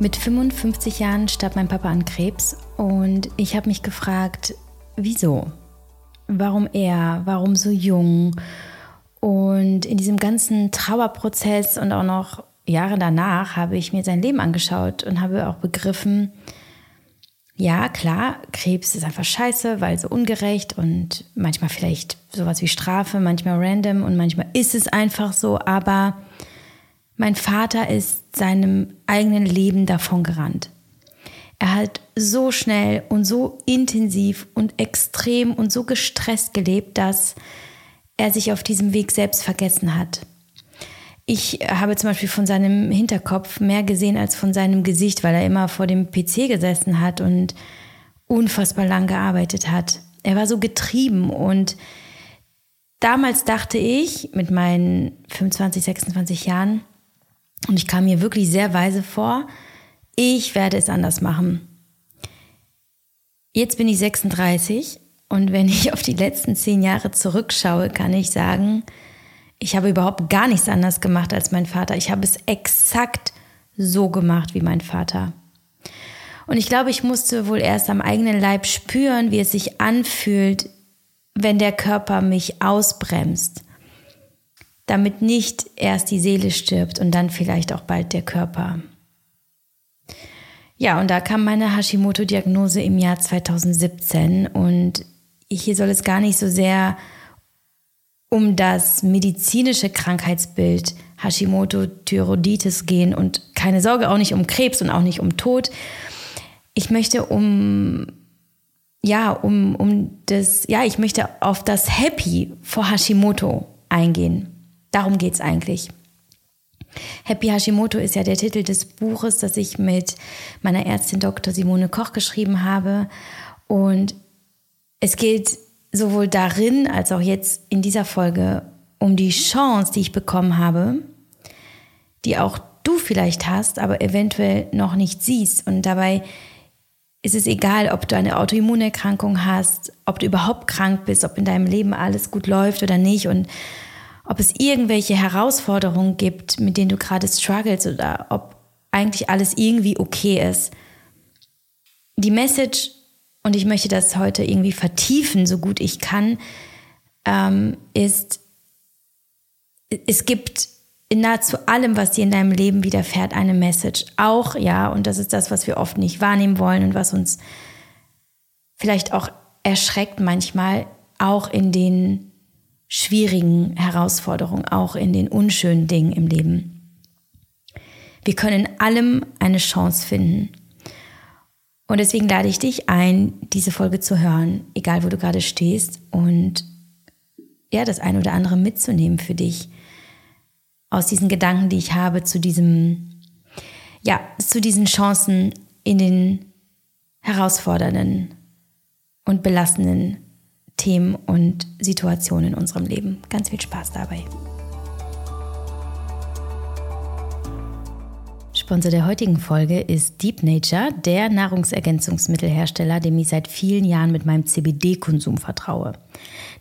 Mit 55 Jahren starb mein Papa an Krebs und ich habe mich gefragt, wieso? Warum er? Warum so jung? Und in diesem ganzen Trauerprozess und auch noch Jahre danach habe ich mir sein Leben angeschaut und habe auch begriffen, ja, klar, Krebs ist einfach scheiße, weil so ungerecht und manchmal vielleicht sowas wie Strafe, manchmal random und manchmal ist es einfach so, aber mein Vater ist seinem eigenen Leben davon gerannt. Er hat so schnell und so intensiv und extrem und so gestresst gelebt, dass er sich auf diesem Weg selbst vergessen hat. Ich habe zum Beispiel von seinem Hinterkopf mehr gesehen als von seinem Gesicht, weil er immer vor dem PC gesessen hat und unfassbar lang gearbeitet hat. Er war so getrieben und damals dachte ich mit meinen 25, 26 Jahren, und ich kam mir wirklich sehr weise vor. Ich werde es anders machen. Jetzt bin ich 36 und wenn ich auf die letzten zehn Jahre zurückschaue, kann ich sagen, ich habe überhaupt gar nichts anders gemacht als mein Vater. Ich habe es exakt so gemacht wie mein Vater. Und ich glaube, ich musste wohl erst am eigenen Leib spüren, wie es sich anfühlt, wenn der Körper mich ausbremst damit nicht erst die Seele stirbt und dann vielleicht auch bald der Körper. Ja, und da kam meine Hashimoto-Diagnose im Jahr 2017 und hier soll es gar nicht so sehr um das medizinische Krankheitsbild Hashimoto-Thyroiditis gehen und keine Sorge auch nicht um Krebs und auch nicht um Tod. Ich möchte um ja, um, um das, ja, ich möchte auf das Happy vor Hashimoto eingehen. Darum geht es eigentlich. Happy Hashimoto ist ja der Titel des Buches, das ich mit meiner Ärztin Dr. Simone Koch geschrieben habe. Und es geht sowohl darin als auch jetzt in dieser Folge um die Chance, die ich bekommen habe, die auch du vielleicht hast, aber eventuell noch nicht siehst. Und dabei ist es egal, ob du eine Autoimmunerkrankung hast, ob du überhaupt krank bist, ob in deinem Leben alles gut läuft oder nicht. Und ob es irgendwelche Herausforderungen gibt, mit denen du gerade struggles oder ob eigentlich alles irgendwie okay ist. Die Message, und ich möchte das heute irgendwie vertiefen, so gut ich kann, ähm, ist, es gibt in nahezu allem, was dir in deinem Leben widerfährt, eine Message. Auch, ja, und das ist das, was wir oft nicht wahrnehmen wollen und was uns vielleicht auch erschreckt manchmal, auch in den schwierigen Herausforderungen, auch in den unschönen Dingen im Leben. Wir können in allem eine Chance finden. Und deswegen lade ich dich ein, diese Folge zu hören, egal wo du gerade stehst und ja, das eine oder andere mitzunehmen für dich aus diesen Gedanken, die ich habe zu diesem, ja, zu diesen Chancen in den herausfordernden und belastenden Themen und Situationen in unserem Leben. Ganz viel Spaß dabei. Sponsor der heutigen Folge ist Deep Nature, der Nahrungsergänzungsmittelhersteller, dem ich seit vielen Jahren mit meinem CBD-Konsum vertraue.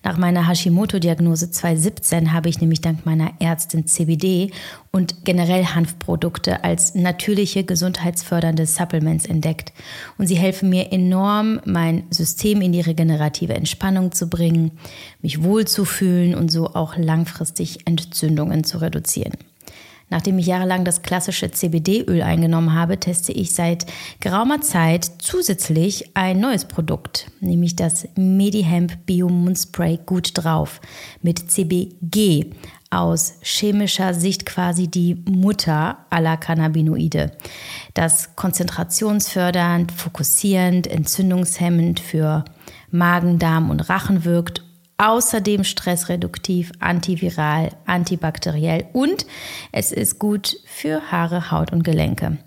Nach meiner Hashimoto-Diagnose 2017 habe ich nämlich dank meiner Ärztin CBD und generell Hanfprodukte als natürliche gesundheitsfördernde Supplements entdeckt. Und sie helfen mir enorm, mein System in die regenerative Entspannung zu bringen, mich wohlzufühlen und so auch langfristig Entzündungen zu reduzieren. Nachdem ich jahrelang das klassische CBD-Öl eingenommen habe, teste ich seit geraumer Zeit zusätzlich ein neues Produkt, nämlich das Medihemp Bio Mundspray Gut drauf mit CBG aus chemischer Sicht quasi die Mutter aller Cannabinoide, das konzentrationsfördernd, fokussierend, entzündungshemmend für Magen, Darm und Rachen wirkt außerdem stressreduktiv, antiviral, antibakteriell und es ist gut für Haare, Haut und Gelenke.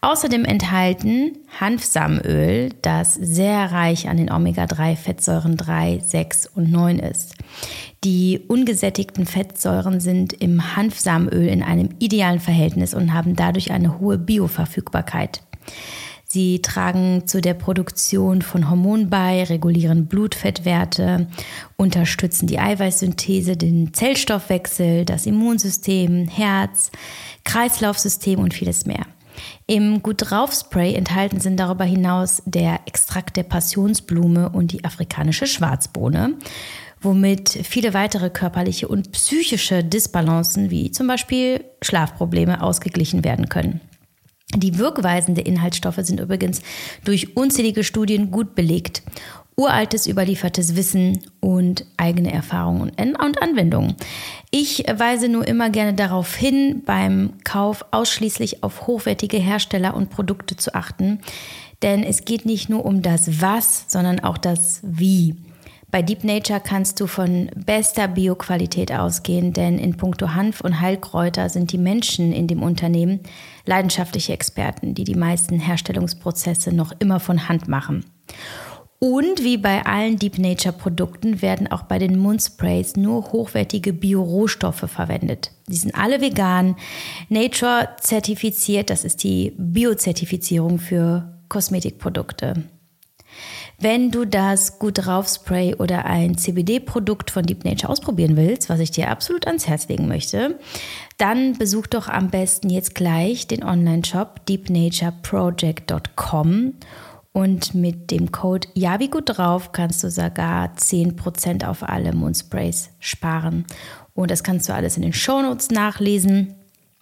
Außerdem enthalten Hanfsamenöl, das sehr reich an den Omega-3-Fettsäuren 3, 6 und 9 ist. Die ungesättigten Fettsäuren sind im Hanfsamenöl in einem idealen Verhältnis und haben dadurch eine hohe Bioverfügbarkeit. Sie tragen zu der Produktion von Hormonen bei, regulieren Blutfettwerte, unterstützen die Eiweißsynthese, den Zellstoffwechsel, das Immunsystem, Herz, Kreislaufsystem und vieles mehr. Im Gut drauf Spray enthalten sind darüber hinaus der Extrakt der Passionsblume und die afrikanische Schwarzbohne, womit viele weitere körperliche und psychische Disbalancen wie zum Beispiel Schlafprobleme ausgeglichen werden können. Die Wirkweisen der Inhaltsstoffe sind übrigens durch unzählige Studien gut belegt uraltes überliefertes Wissen und eigene Erfahrungen und Anwendungen. Ich weise nur immer gerne darauf hin, beim Kauf ausschließlich auf hochwertige Hersteller und Produkte zu achten, denn es geht nicht nur um das Was, sondern auch das Wie. Bei Deep Nature kannst du von bester Bioqualität ausgehen, denn in puncto Hanf und Heilkräuter sind die Menschen in dem Unternehmen leidenschaftliche Experten, die die meisten Herstellungsprozesse noch immer von Hand machen. Und wie bei allen Deep Nature Produkten werden auch bei den Mundsprays nur hochwertige Bio-Rohstoffe verwendet. Die sind alle vegan, Nature zertifiziert, das ist die Biozertifizierung für Kosmetikprodukte. Wenn du das Gut drauf Spray oder ein CBD-Produkt von Deep Nature ausprobieren willst, was ich dir absolut ans Herz legen möchte, dann besuch doch am besten jetzt gleich den Online-Shop deepnatureproject.com und mit dem Code Ja wie gut drauf kannst du sogar 10% auf alle Mundsprays sparen. Und das kannst du alles in den Shownotes nachlesen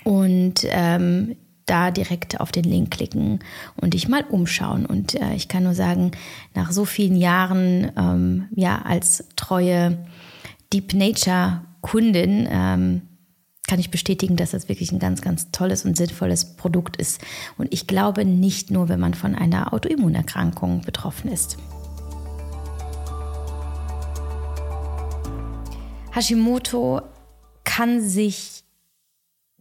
und ähm, da direkt auf den Link klicken und dich mal umschauen. Und äh, ich kann nur sagen, nach so vielen Jahren ähm, ja als treue Deep Nature Kundin ähm, kann ich bestätigen, dass das wirklich ein ganz, ganz tolles und sinnvolles Produkt ist. Und ich glaube nicht nur, wenn man von einer Autoimmunerkrankung betroffen ist. Hashimoto kann sich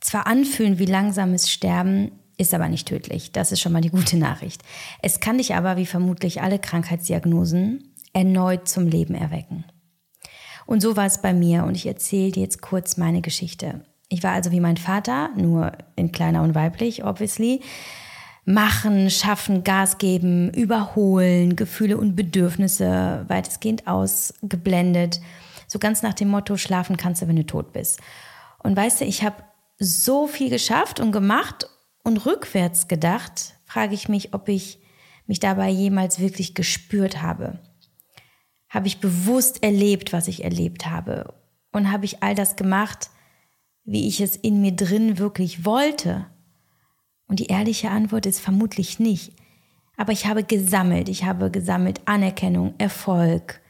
zwar anfühlen wie langsames Sterben, ist aber nicht tödlich. Das ist schon mal die gute Nachricht. Es kann dich aber, wie vermutlich alle Krankheitsdiagnosen, erneut zum Leben erwecken. Und so war es bei mir und ich erzähle dir jetzt kurz meine Geschichte. Ich war also wie mein Vater, nur in kleiner und weiblich, obviously. Machen, schaffen, Gas geben, überholen, Gefühle und Bedürfnisse weitestgehend ausgeblendet. So ganz nach dem Motto, schlafen kannst du, wenn du tot bist. Und weißt du, ich habe so viel geschafft und gemacht und rückwärts gedacht, frage ich mich, ob ich mich dabei jemals wirklich gespürt habe. Habe ich bewusst erlebt, was ich erlebt habe? Und habe ich all das gemacht, wie ich es in mir drin wirklich wollte? Und die ehrliche Antwort ist vermutlich nicht. Aber ich habe gesammelt. Ich habe gesammelt Anerkennung, Erfolg,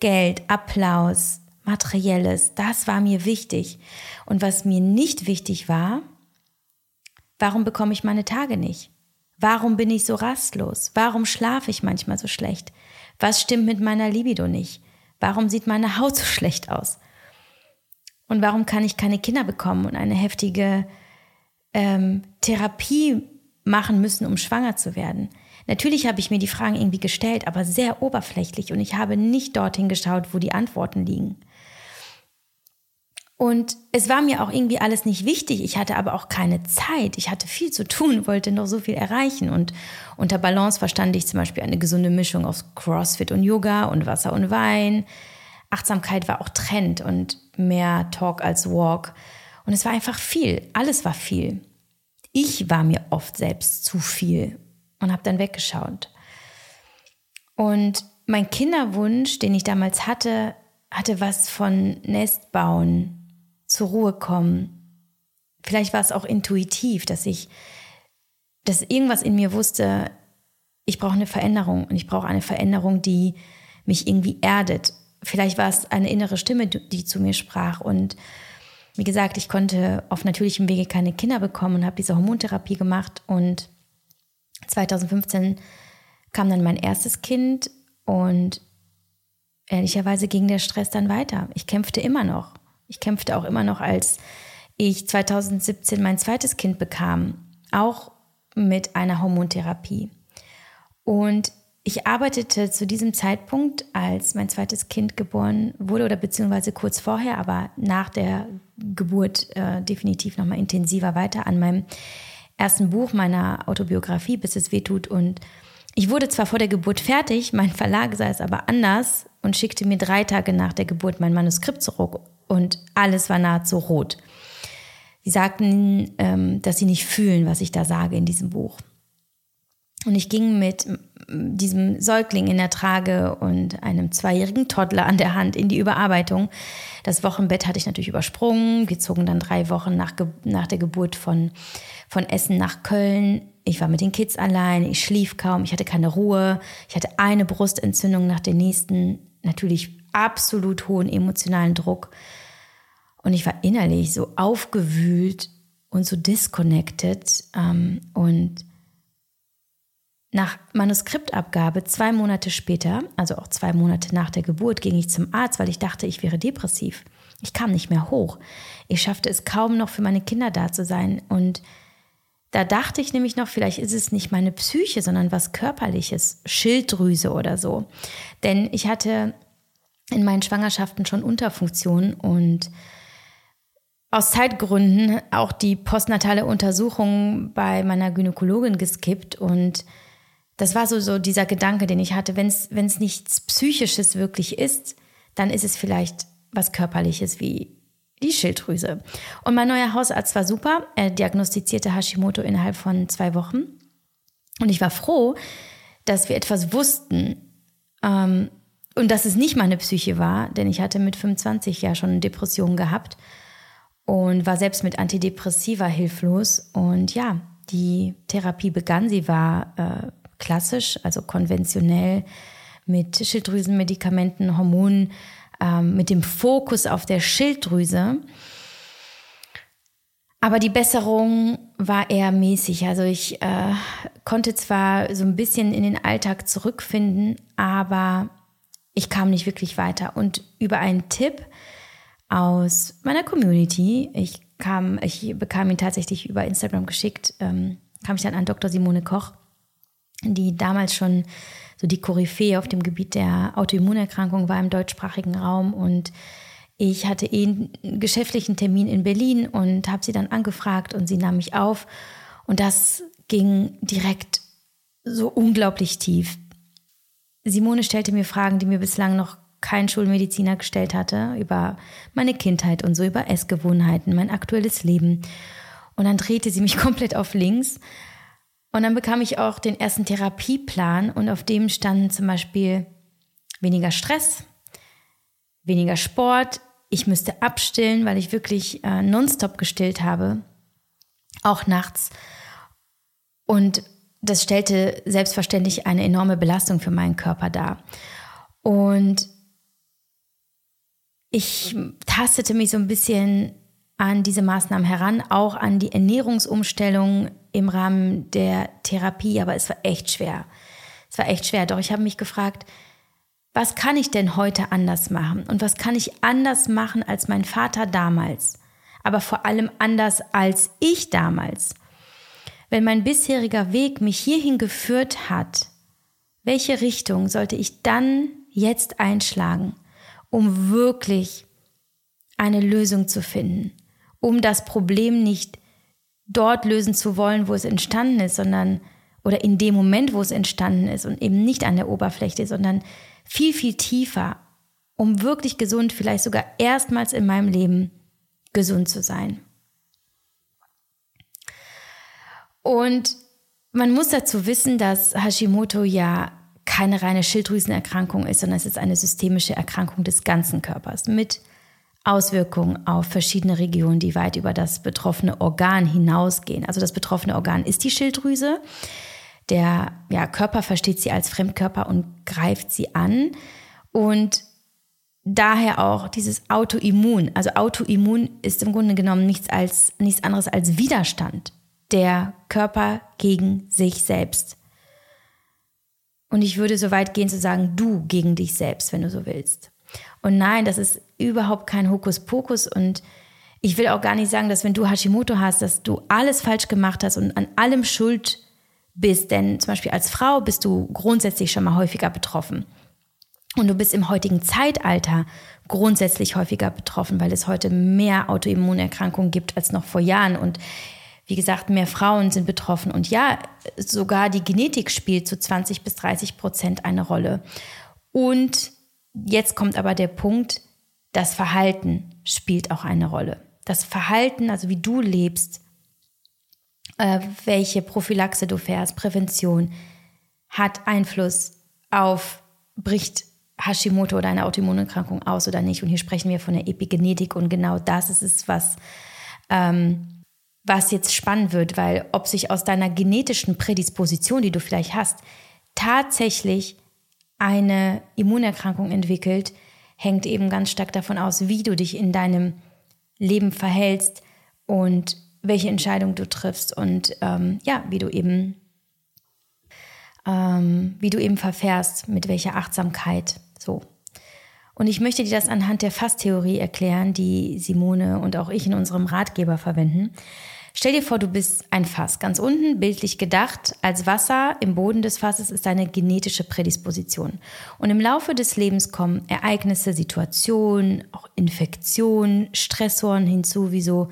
Geld, Applaus, Materielles. Das war mir wichtig. Und was mir nicht wichtig war, warum bekomme ich meine Tage nicht? Warum bin ich so rastlos? Warum schlafe ich manchmal so schlecht? Was stimmt mit meiner Libido nicht? Warum sieht meine Haut so schlecht aus? Und warum kann ich keine Kinder bekommen und eine heftige ähm, Therapie machen müssen, um schwanger zu werden? Natürlich habe ich mir die Fragen irgendwie gestellt, aber sehr oberflächlich und ich habe nicht dorthin geschaut, wo die Antworten liegen. Und es war mir auch irgendwie alles nicht wichtig. Ich hatte aber auch keine Zeit. Ich hatte viel zu tun, wollte noch so viel erreichen. Und unter Balance verstand ich zum Beispiel eine gesunde Mischung aus CrossFit und Yoga und Wasser und Wein. Achtsamkeit war auch Trend und mehr Talk als Walk. Und es war einfach viel. Alles war viel. Ich war mir oft selbst zu viel und habe dann weggeschaut. Und mein Kinderwunsch, den ich damals hatte, hatte was von Nest bauen, zur Ruhe kommen. Vielleicht war es auch intuitiv, dass ich, dass irgendwas in mir wusste, ich brauche eine Veränderung und ich brauche eine Veränderung, die mich irgendwie erdet vielleicht war es eine innere Stimme, die zu mir sprach. Und wie gesagt, ich konnte auf natürlichem Wege keine Kinder bekommen und habe diese Hormontherapie gemacht. Und 2015 kam dann mein erstes Kind und ehrlicherweise ging der Stress dann weiter. Ich kämpfte immer noch. Ich kämpfte auch immer noch, als ich 2017 mein zweites Kind bekam, auch mit einer Hormontherapie. Und ich arbeitete zu diesem Zeitpunkt, als mein zweites Kind geboren wurde oder beziehungsweise kurz vorher, aber nach der Geburt äh, definitiv nochmal intensiver weiter an meinem ersten Buch meiner Autobiografie, bis es weh tut. Und ich wurde zwar vor der Geburt fertig, mein Verlag sah es aber anders und schickte mir drei Tage nach der Geburt mein Manuskript zurück und alles war nahezu rot. Sie sagten, ähm, dass sie nicht fühlen, was ich da sage in diesem Buch. Und ich ging mit diesem Säugling in der Trage und einem zweijährigen Toddler an der Hand in die Überarbeitung. Das Wochenbett hatte ich natürlich übersprungen. Wir zogen dann drei Wochen nach, nach der Geburt von, von Essen nach Köln. Ich war mit den Kids allein, ich schlief kaum, ich hatte keine Ruhe. Ich hatte eine Brustentzündung nach der nächsten, natürlich absolut hohen emotionalen Druck. Und ich war innerlich so aufgewühlt und so disconnected ähm, und nach Manuskriptabgabe zwei Monate später, also auch zwei Monate nach der Geburt, ging ich zum Arzt, weil ich dachte, ich wäre depressiv. Ich kam nicht mehr hoch. Ich schaffte es kaum noch für meine Kinder da zu sein. Und da dachte ich nämlich noch, vielleicht ist es nicht meine Psyche, sondern was körperliches, Schilddrüse oder so. Denn ich hatte in meinen Schwangerschaften schon Unterfunktionen und aus Zeitgründen auch die postnatale Untersuchung bei meiner Gynäkologin geskippt und das war so, so dieser Gedanke, den ich hatte, wenn es nichts Psychisches wirklich ist, dann ist es vielleicht was Körperliches wie die Schilddrüse. Und mein neuer Hausarzt war super. Er diagnostizierte Hashimoto innerhalb von zwei Wochen. Und ich war froh, dass wir etwas wussten ähm, und dass es nicht meine Psyche war, denn ich hatte mit 25 ja schon Depressionen gehabt und war selbst mit Antidepressiva hilflos. Und ja, die Therapie begann. Sie war äh, klassisch, also konventionell mit Schilddrüsenmedikamenten, Hormonen, ähm, mit dem Fokus auf der Schilddrüse. Aber die Besserung war eher mäßig. Also ich äh, konnte zwar so ein bisschen in den Alltag zurückfinden, aber ich kam nicht wirklich weiter. Und über einen Tipp aus meiner Community, ich kam, ich bekam ihn tatsächlich über Instagram geschickt, ähm, kam ich dann an Dr. Simone Koch die damals schon so die Koryphäe auf dem Gebiet der Autoimmunerkrankung war im deutschsprachigen Raum und ich hatte eh einen geschäftlichen Termin in Berlin und habe sie dann angefragt und sie nahm mich auf und das ging direkt so unglaublich tief. Simone stellte mir Fragen, die mir bislang noch kein Schulmediziner gestellt hatte, über meine Kindheit und so, über Essgewohnheiten, mein aktuelles Leben. Und dann drehte sie mich komplett auf links und dann bekam ich auch den ersten Therapieplan und auf dem standen zum Beispiel weniger Stress, weniger Sport. Ich müsste abstillen, weil ich wirklich äh, nonstop gestillt habe, auch nachts. Und das stellte selbstverständlich eine enorme Belastung für meinen Körper dar. Und ich tastete mich so ein bisschen an diese Maßnahmen heran, auch an die Ernährungsumstellung im Rahmen der Therapie, aber es war echt schwer. Es war echt schwer. Doch ich habe mich gefragt, was kann ich denn heute anders machen? Und was kann ich anders machen als mein Vater damals? Aber vor allem anders als ich damals. Wenn mein bisheriger Weg mich hierhin geführt hat, welche Richtung sollte ich dann jetzt einschlagen, um wirklich eine Lösung zu finden, um das Problem nicht dort lösen zu wollen, wo es entstanden ist, sondern oder in dem Moment, wo es entstanden ist und eben nicht an der Oberfläche, sondern viel, viel tiefer, um wirklich gesund, vielleicht sogar erstmals in meinem Leben gesund zu sein. Und man muss dazu wissen, dass Hashimoto ja keine reine Schilddrüsenerkrankung ist, sondern es ist eine systemische Erkrankung des ganzen Körpers mit Auswirkungen auf verschiedene Regionen, die weit über das betroffene Organ hinausgehen. Also das betroffene Organ ist die Schilddrüse. Der ja, Körper versteht sie als Fremdkörper und greift sie an. Und daher auch dieses Autoimmun. Also Autoimmun ist im Grunde genommen nichts, als, nichts anderes als Widerstand der Körper gegen sich selbst. Und ich würde so weit gehen zu sagen, du gegen dich selbst, wenn du so willst. Und nein, das ist überhaupt kein Hokuspokus und ich will auch gar nicht sagen, dass wenn du Hashimoto hast, dass du alles falsch gemacht hast und an allem schuld bist. Denn zum Beispiel als Frau bist du grundsätzlich schon mal häufiger betroffen. Und du bist im heutigen Zeitalter grundsätzlich häufiger betroffen, weil es heute mehr Autoimmunerkrankungen gibt als noch vor Jahren. Und wie gesagt, mehr Frauen sind betroffen. Und ja, sogar die Genetik spielt zu 20 bis 30 Prozent eine Rolle. Und Jetzt kommt aber der Punkt, das Verhalten spielt auch eine Rolle. das Verhalten, also wie du lebst, äh, welche Prophylaxe du fährst, Prävention, hat Einfluss auf, bricht Hashimoto oder eine Autoimmunerkrankung aus oder nicht. Und hier sprechen wir von der Epigenetik und genau das ist es, was, ähm, was jetzt spannend wird, weil ob sich aus deiner genetischen Prädisposition, die du vielleicht hast, tatsächlich eine Immunerkrankung entwickelt, hängt eben ganz stark davon aus, wie du dich in deinem Leben verhältst und welche Entscheidung du triffst und ähm, ja, wie du eben ähm, wie du eben verfährst, mit welcher Achtsamkeit. So. Und ich möchte dir das anhand der Fasstheorie erklären, die Simone und auch ich in unserem Ratgeber verwenden. Stell dir vor, du bist ein Fass. Ganz unten, bildlich gedacht, als Wasser im Boden des Fasses ist deine genetische Prädisposition. Und im Laufe des Lebens kommen Ereignisse, Situationen, auch Infektionen, Stressoren hinzu, wie so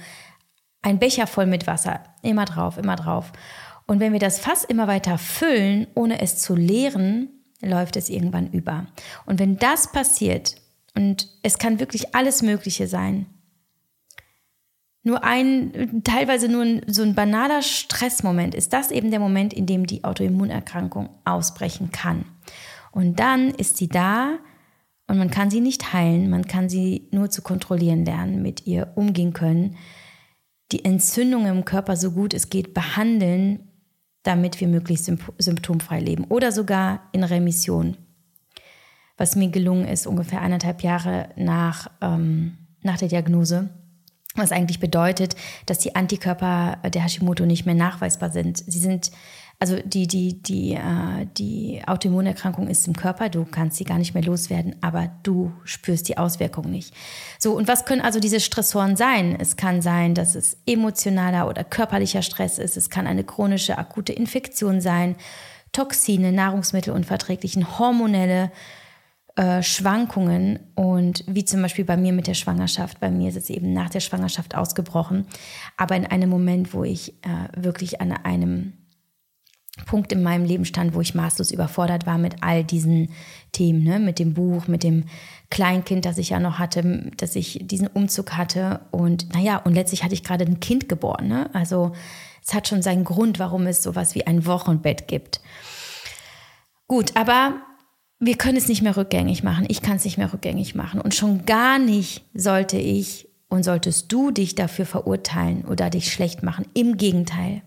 ein Becher voll mit Wasser. Immer drauf, immer drauf. Und wenn wir das Fass immer weiter füllen, ohne es zu leeren, läuft es irgendwann über. Und wenn das passiert, und es kann wirklich alles Mögliche sein, nur ein, teilweise nur ein, so ein banaler Stressmoment, ist das eben der Moment, in dem die Autoimmunerkrankung ausbrechen kann. Und dann ist sie da und man kann sie nicht heilen, man kann sie nur zu kontrollieren lernen, mit ihr umgehen können, die Entzündung im Körper so gut es geht behandeln damit wir möglichst symptomfrei leben oder sogar in Remission. Was mir gelungen ist, ungefähr eineinhalb Jahre nach, ähm, nach der Diagnose, was eigentlich bedeutet, dass die Antikörper der Hashimoto nicht mehr nachweisbar sind. Sie sind also die, die, die, äh, die Autoimmunerkrankung ist im Körper, du kannst sie gar nicht mehr loswerden, aber du spürst die Auswirkungen nicht. So, und was können also diese Stressoren sein? Es kann sein, dass es emotionaler oder körperlicher Stress ist, es kann eine chronische akute Infektion sein, Toxine, Nahrungsmittelunverträglichen, hormonelle äh, Schwankungen und wie zum Beispiel bei mir mit der Schwangerschaft. Bei mir ist es eben nach der Schwangerschaft ausgebrochen, aber in einem Moment, wo ich äh, wirklich an einem Punkt in meinem Leben stand, wo ich maßlos überfordert war mit all diesen Themen, ne? mit dem Buch, mit dem Kleinkind, das ich ja noch hatte, dass ich diesen Umzug hatte und naja, und letztlich hatte ich gerade ein Kind geboren. Ne? Also es hat schon seinen Grund, warum es sowas wie ein Wochenbett gibt. Gut, aber wir können es nicht mehr rückgängig machen. Ich kann es nicht mehr rückgängig machen. Und schon gar nicht sollte ich und solltest du dich dafür verurteilen oder dich schlecht machen. Im Gegenteil.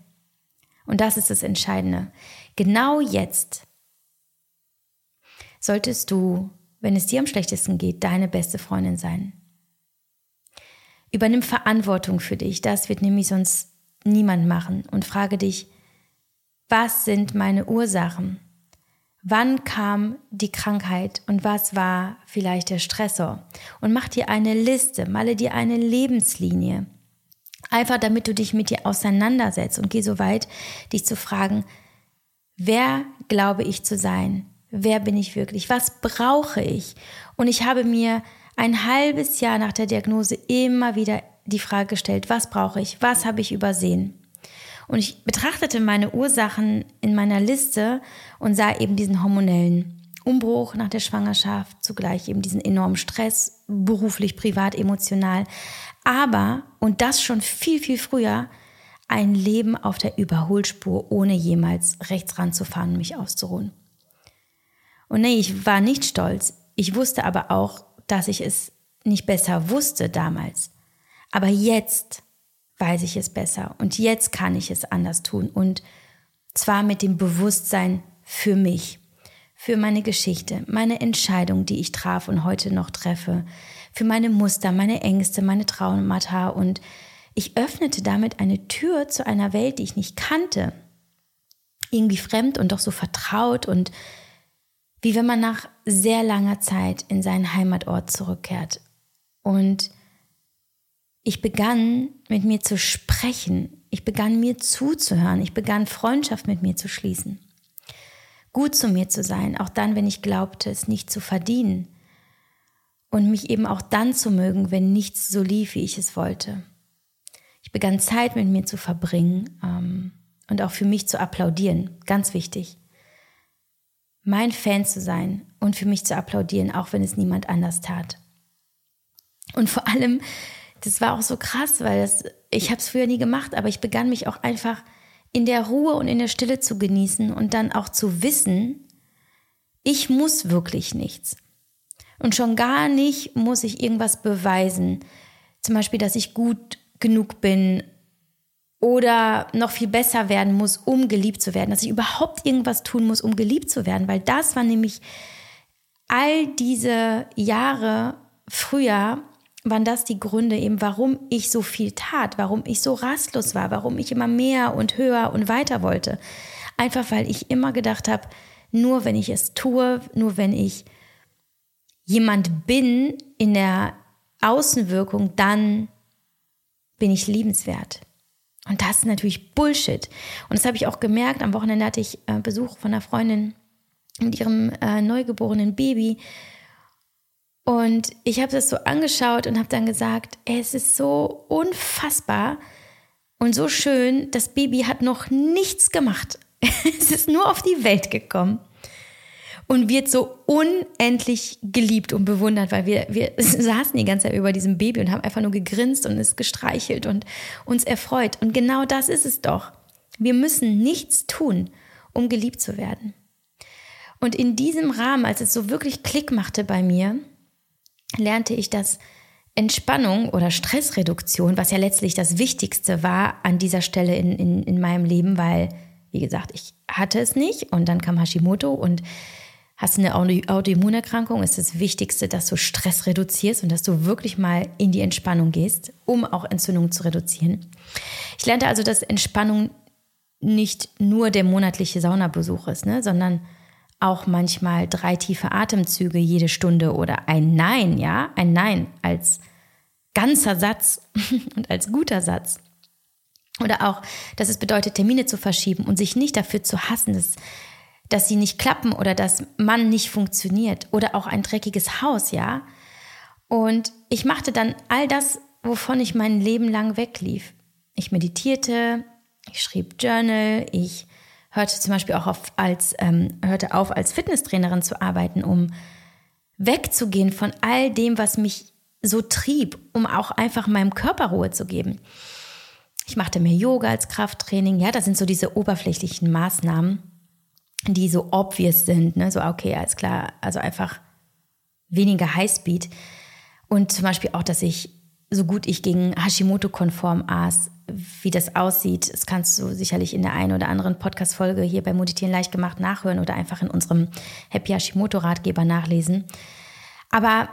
Und das ist das Entscheidende. Genau jetzt solltest du, wenn es dir am schlechtesten geht, deine beste Freundin sein. Übernimm Verantwortung für dich. Das wird nämlich sonst niemand machen. Und frage dich, was sind meine Ursachen? Wann kam die Krankheit und was war vielleicht der Stressor? Und mach dir eine Liste, male dir eine Lebenslinie. Einfach damit du dich mit dir auseinandersetzt und geh so weit, dich zu fragen, wer glaube ich zu sein? Wer bin ich wirklich? Was brauche ich? Und ich habe mir ein halbes Jahr nach der Diagnose immer wieder die Frage gestellt, was brauche ich? Was habe ich übersehen? Und ich betrachtete meine Ursachen in meiner Liste und sah eben diesen hormonellen Umbruch nach der Schwangerschaft, zugleich eben diesen enormen Stress, beruflich, privat, emotional, aber, und das schon viel, viel früher, ein Leben auf der Überholspur, ohne jemals rechts ranzufahren und mich auszuruhen. Und nee, ich war nicht stolz. Ich wusste aber auch, dass ich es nicht besser wusste damals. Aber jetzt weiß ich es besser und jetzt kann ich es anders tun. Und zwar mit dem Bewusstsein für mich, für meine Geschichte, meine Entscheidung, die ich traf und heute noch treffe, für meine Muster, meine Ängste, meine Traumata und ich öffnete damit eine Tür zu einer Welt, die ich nicht kannte. Irgendwie fremd und doch so vertraut und wie wenn man nach sehr langer Zeit in seinen Heimatort zurückkehrt. Und ich begann mit mir zu sprechen. Ich begann mir zuzuhören. Ich begann Freundschaft mit mir zu schließen. Gut zu mir zu sein, auch dann, wenn ich glaubte, es nicht zu verdienen und mich eben auch dann zu mögen, wenn nichts so lief, wie ich es wollte. Ich begann Zeit mit mir zu verbringen ähm, und auch für mich zu applaudieren, ganz wichtig. Mein Fan zu sein und für mich zu applaudieren, auch wenn es niemand anders tat. Und vor allem das war auch so krass, weil das, ich habe es früher nie gemacht, aber ich begann mich auch einfach in der Ruhe und in der Stille zu genießen und dann auch zu wissen, ich muss wirklich nichts. Und schon gar nicht muss ich irgendwas beweisen. Zum Beispiel, dass ich gut genug bin oder noch viel besser werden muss, um geliebt zu werden. Dass ich überhaupt irgendwas tun muss, um geliebt zu werden. Weil das war nämlich all diese Jahre früher, waren das die Gründe eben, warum ich so viel tat, warum ich so rastlos war, warum ich immer mehr und höher und weiter wollte. Einfach weil ich immer gedacht habe, nur wenn ich es tue, nur wenn ich jemand bin in der Außenwirkung, dann bin ich liebenswert. Und das ist natürlich Bullshit. Und das habe ich auch gemerkt. Am Wochenende hatte ich äh, Besuch von einer Freundin mit ihrem äh, neugeborenen Baby. Und ich habe das so angeschaut und habe dann gesagt, es ist so unfassbar und so schön. Das Baby hat noch nichts gemacht. es ist nur auf die Welt gekommen und wird so unendlich geliebt und bewundert, weil wir, wir saßen die ganze Zeit über diesem Baby und haben einfach nur gegrinst und es gestreichelt und uns erfreut. Und genau das ist es doch. Wir müssen nichts tun, um geliebt zu werden. Und in diesem Rahmen, als es so wirklich Klick machte bei mir, lernte ich, dass Entspannung oder Stressreduktion, was ja letztlich das Wichtigste war an dieser Stelle in, in, in meinem Leben, weil, wie gesagt, ich hatte es nicht und dann kam Hashimoto und hast eine Autoimmunerkrankung, ist das Wichtigste, dass du Stress reduzierst und dass du wirklich mal in die Entspannung gehst, um auch Entzündungen zu reduzieren. Ich lernte also, dass Entspannung nicht nur der monatliche Saunabesuch ist, ne, sondern auch manchmal drei tiefe Atemzüge jede Stunde oder ein Nein, ja, ein Nein als ganzer Satz und als guter Satz. Oder auch, dass es bedeutet, Termine zu verschieben und sich nicht dafür zu hassen, dass, dass sie nicht klappen oder dass man nicht funktioniert. Oder auch ein dreckiges Haus, ja. Und ich machte dann all das, wovon ich mein Leben lang weglief. Ich meditierte, ich schrieb Journal, ich hörte zum Beispiel auch auf als, ähm, hörte auf, als Fitnesstrainerin zu arbeiten, um wegzugehen von all dem, was mich so trieb, um auch einfach meinem Körper Ruhe zu geben. Ich machte mehr Yoga als Krafttraining. Ja, das sind so diese oberflächlichen Maßnahmen, die so obvious sind. Ne? So, okay, alles klar. Also einfach weniger Highspeed. Und zum Beispiel auch, dass ich so gut ich gegen Hashimoto-konform aß, wie das aussieht, das kannst du sicherlich in der einen oder anderen Podcast-Folge hier bei Meditieren leicht gemacht nachhören oder einfach in unserem Happy Hashimoto-Ratgeber nachlesen. Aber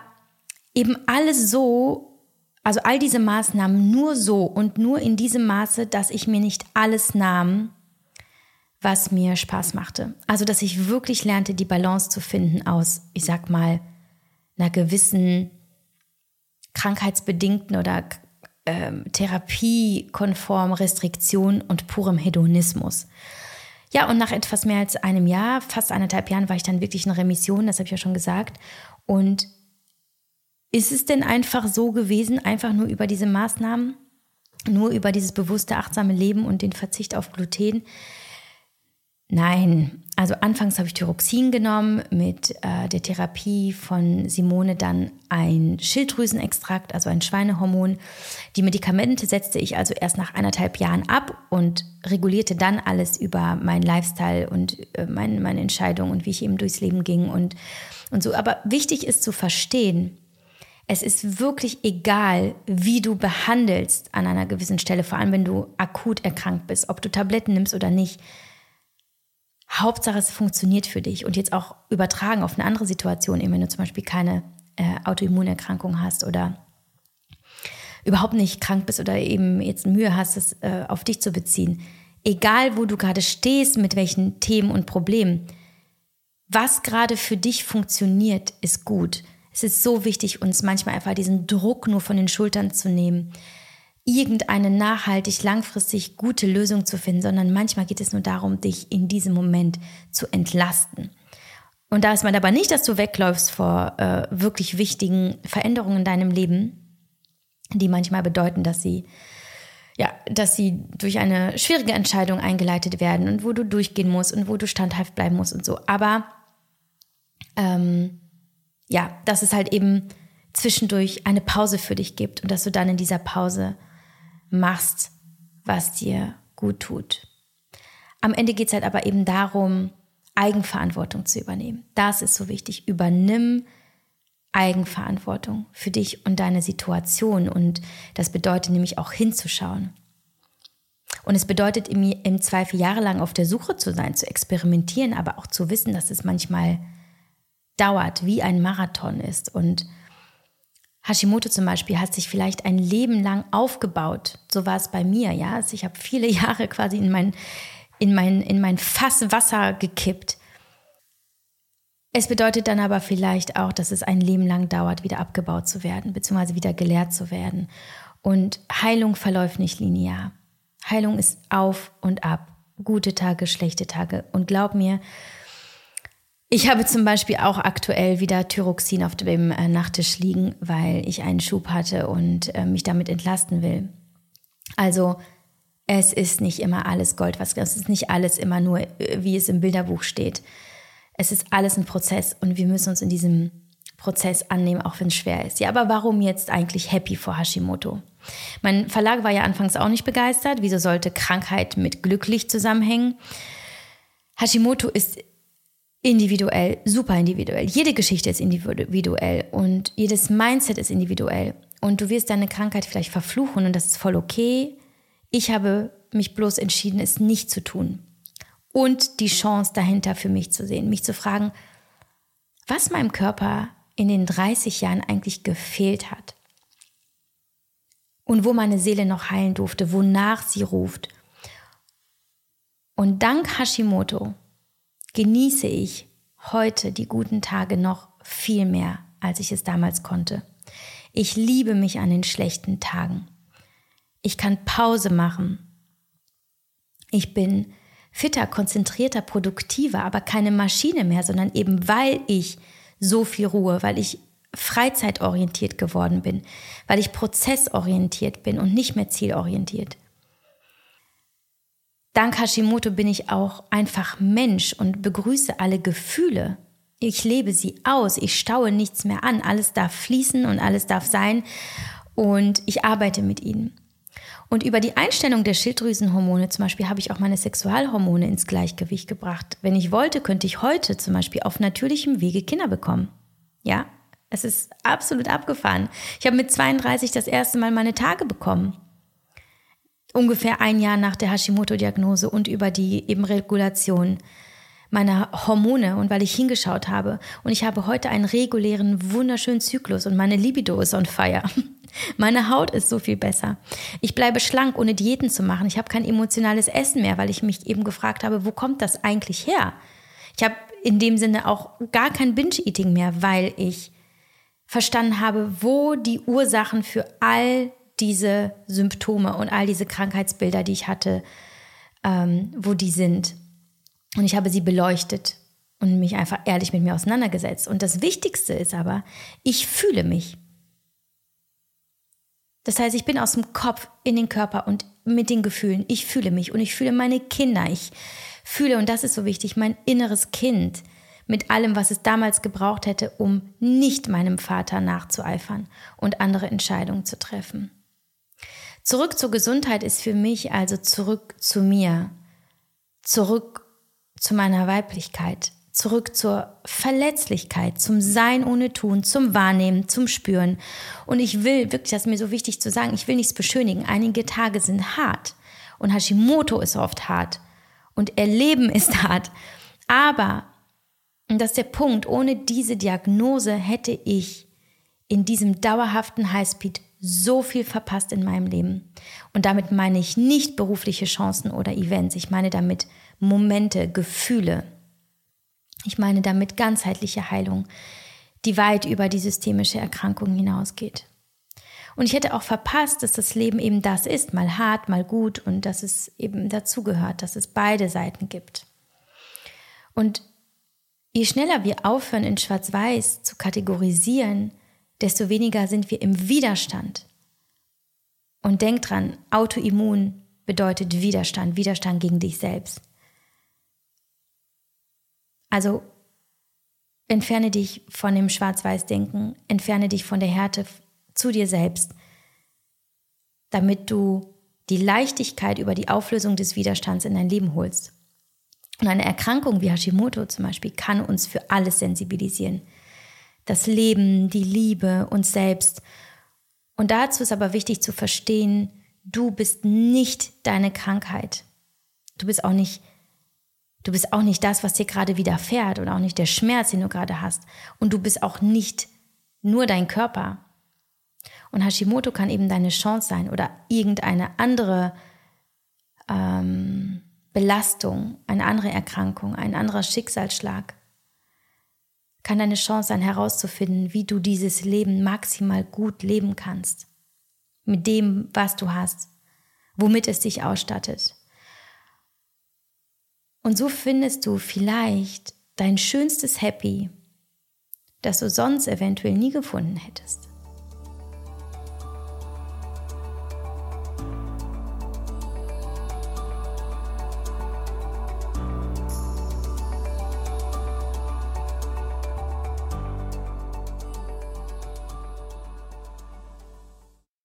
eben alles so, also all diese Maßnahmen nur so und nur in diesem Maße, dass ich mir nicht alles nahm, was mir Spaß machte. Also, dass ich wirklich lernte, die Balance zu finden aus, ich sag mal, einer gewissen krankheitsbedingten oder ähm, therapiekonform Restriktion und purem Hedonismus. Ja, und nach etwas mehr als einem Jahr, fast anderthalb Jahren, war ich dann wirklich in Remission, das habe ich ja schon gesagt. Und ist es denn einfach so gewesen, einfach nur über diese Maßnahmen, nur über dieses bewusste, achtsame Leben und den Verzicht auf Gluten? Nein, also anfangs habe ich Thyroxin genommen, mit äh, der Therapie von Simone dann ein Schilddrüsenextrakt, also ein Schweinehormon. Die Medikamente setzte ich also erst nach anderthalb Jahren ab und regulierte dann alles über meinen Lifestyle und äh, mein, meine Entscheidung und wie ich eben durchs Leben ging und, und so. Aber wichtig ist zu verstehen, es ist wirklich egal, wie du behandelst an einer gewissen Stelle, vor allem wenn du akut erkrankt bist, ob du Tabletten nimmst oder nicht Hauptsache, es funktioniert für dich und jetzt auch übertragen auf eine andere Situation, eben wenn du zum Beispiel keine äh, Autoimmunerkrankung hast oder überhaupt nicht krank bist oder eben jetzt Mühe hast, es äh, auf dich zu beziehen. Egal, wo du gerade stehst, mit welchen Themen und Problemen, was gerade für dich funktioniert, ist gut. Es ist so wichtig, uns manchmal einfach diesen Druck nur von den Schultern zu nehmen irgendeine nachhaltig, langfristig gute Lösung zu finden, sondern manchmal geht es nur darum, dich in diesem Moment zu entlasten. Und da ist man aber nicht, dass du wegläufst vor äh, wirklich wichtigen Veränderungen in deinem Leben, die manchmal bedeuten, dass sie ja, dass sie durch eine schwierige Entscheidung eingeleitet werden und wo du durchgehen musst und wo du standhaft bleiben musst und so. Aber ähm, ja, das ist halt eben zwischendurch eine Pause für dich gibt und dass du dann in dieser Pause machst, was dir gut tut. Am Ende geht es halt aber eben darum, Eigenverantwortung zu übernehmen. Das ist so wichtig. Übernimm Eigenverantwortung für dich und deine Situation. Und das bedeutet nämlich auch hinzuschauen. Und es bedeutet im, im Zweifel jahrelang auf der Suche zu sein, zu experimentieren, aber auch zu wissen, dass es manchmal dauert, wie ein Marathon ist. Und Hashimoto zum Beispiel hat sich vielleicht ein Leben lang aufgebaut. So war es bei mir, ja. Also ich habe viele Jahre quasi in mein, in mein, in mein Fass Wasser gekippt. Es bedeutet dann aber vielleicht auch, dass es ein Leben lang dauert, wieder abgebaut zu werden, beziehungsweise wieder gelehrt zu werden. Und Heilung verläuft nicht linear. Heilung ist auf und ab. Gute Tage, schlechte Tage. Und glaub mir, ich habe zum Beispiel auch aktuell wieder Thyroxin auf dem äh, Nachttisch liegen, weil ich einen Schub hatte und äh, mich damit entlasten will. Also es ist nicht immer alles Gold, was es ist nicht alles immer nur, äh, wie es im Bilderbuch steht. Es ist alles ein Prozess und wir müssen uns in diesem Prozess annehmen, auch wenn es schwer ist. Ja, aber warum jetzt eigentlich happy vor Hashimoto? Mein Verlag war ja anfangs auch nicht begeistert. Wieso sollte Krankheit mit glücklich zusammenhängen? Hashimoto ist individuell, super individuell. Jede Geschichte ist individuell und jedes Mindset ist individuell. Und du wirst deine Krankheit vielleicht verfluchen und das ist voll okay. Ich habe mich bloß entschieden, es nicht zu tun. Und die Chance dahinter für mich zu sehen, mich zu fragen, was meinem Körper in den 30 Jahren eigentlich gefehlt hat. Und wo meine Seele noch heilen durfte, wonach sie ruft. Und dank Hashimoto genieße ich heute die guten Tage noch viel mehr, als ich es damals konnte. Ich liebe mich an den schlechten Tagen. Ich kann Pause machen. Ich bin fitter, konzentrierter, produktiver, aber keine Maschine mehr, sondern eben weil ich so viel Ruhe, weil ich freizeitorientiert geworden bin, weil ich prozessorientiert bin und nicht mehr zielorientiert. Dank Hashimoto bin ich auch einfach Mensch und begrüße alle Gefühle. Ich lebe sie aus, ich staue nichts mehr an, alles darf fließen und alles darf sein und ich arbeite mit ihnen. Und über die Einstellung der Schilddrüsenhormone zum Beispiel habe ich auch meine Sexualhormone ins Gleichgewicht gebracht. Wenn ich wollte, könnte ich heute zum Beispiel auf natürlichem Wege Kinder bekommen. Ja, es ist absolut abgefahren. Ich habe mit 32 das erste Mal meine Tage bekommen ungefähr ein Jahr nach der Hashimoto-Diagnose und über die eben Regulation meiner Hormone und weil ich hingeschaut habe. Und ich habe heute einen regulären, wunderschönen Zyklus und meine Libido ist on fire. Meine Haut ist so viel besser. Ich bleibe schlank, ohne Diäten zu machen. Ich habe kein emotionales Essen mehr, weil ich mich eben gefragt habe, wo kommt das eigentlich her? Ich habe in dem Sinne auch gar kein Binge-Eating mehr, weil ich verstanden habe, wo die Ursachen für all diese Symptome und all diese Krankheitsbilder, die ich hatte, ähm, wo die sind. Und ich habe sie beleuchtet und mich einfach ehrlich mit mir auseinandergesetzt. Und das Wichtigste ist aber, ich fühle mich. Das heißt, ich bin aus dem Kopf in den Körper und mit den Gefühlen. Ich fühle mich und ich fühle meine Kinder. Ich fühle, und das ist so wichtig, mein inneres Kind mit allem, was es damals gebraucht hätte, um nicht meinem Vater nachzueifern und andere Entscheidungen zu treffen. Zurück zur Gesundheit ist für mich also zurück zu mir, zurück zu meiner Weiblichkeit, zurück zur Verletzlichkeit, zum Sein ohne Tun, zum Wahrnehmen, zum Spüren. Und ich will, wirklich, das ist mir so wichtig zu sagen, ich will nichts beschönigen. Einige Tage sind hart und Hashimoto ist oft hart und Erleben ist hart. Aber, und das ist der Punkt, ohne diese Diagnose hätte ich in diesem dauerhaften Highspeed so viel verpasst in meinem Leben. Und damit meine ich nicht berufliche Chancen oder Events. Ich meine damit Momente, Gefühle. Ich meine damit ganzheitliche Heilung, die weit über die systemische Erkrankung hinausgeht. Und ich hätte auch verpasst, dass das Leben eben das ist, mal hart, mal gut und dass es eben dazugehört, dass es beide Seiten gibt. Und je schneller wir aufhören, in Schwarz-Weiß zu kategorisieren, desto weniger sind wir im Widerstand. Und denk dran, Autoimmun bedeutet Widerstand, Widerstand gegen dich selbst. Also entferne dich von dem Schwarz-Weiß-Denken, entferne dich von der Härte zu dir selbst, damit du die Leichtigkeit über die Auflösung des Widerstands in dein Leben holst. Und eine Erkrankung wie Hashimoto zum Beispiel kann uns für alles sensibilisieren. Das Leben, die Liebe, uns selbst. Und dazu ist aber wichtig zu verstehen, du bist nicht deine Krankheit. Du bist auch nicht, du bist auch nicht das, was dir gerade widerfährt oder auch nicht der Schmerz, den du gerade hast. Und du bist auch nicht nur dein Körper. Und Hashimoto kann eben deine Chance sein oder irgendeine andere ähm, Belastung, eine andere Erkrankung, ein anderer Schicksalsschlag. Kann deine Chance sein, herauszufinden, wie du dieses Leben maximal gut leben kannst. Mit dem, was du hast, womit es dich ausstattet. Und so findest du vielleicht dein schönstes Happy, das du sonst eventuell nie gefunden hättest.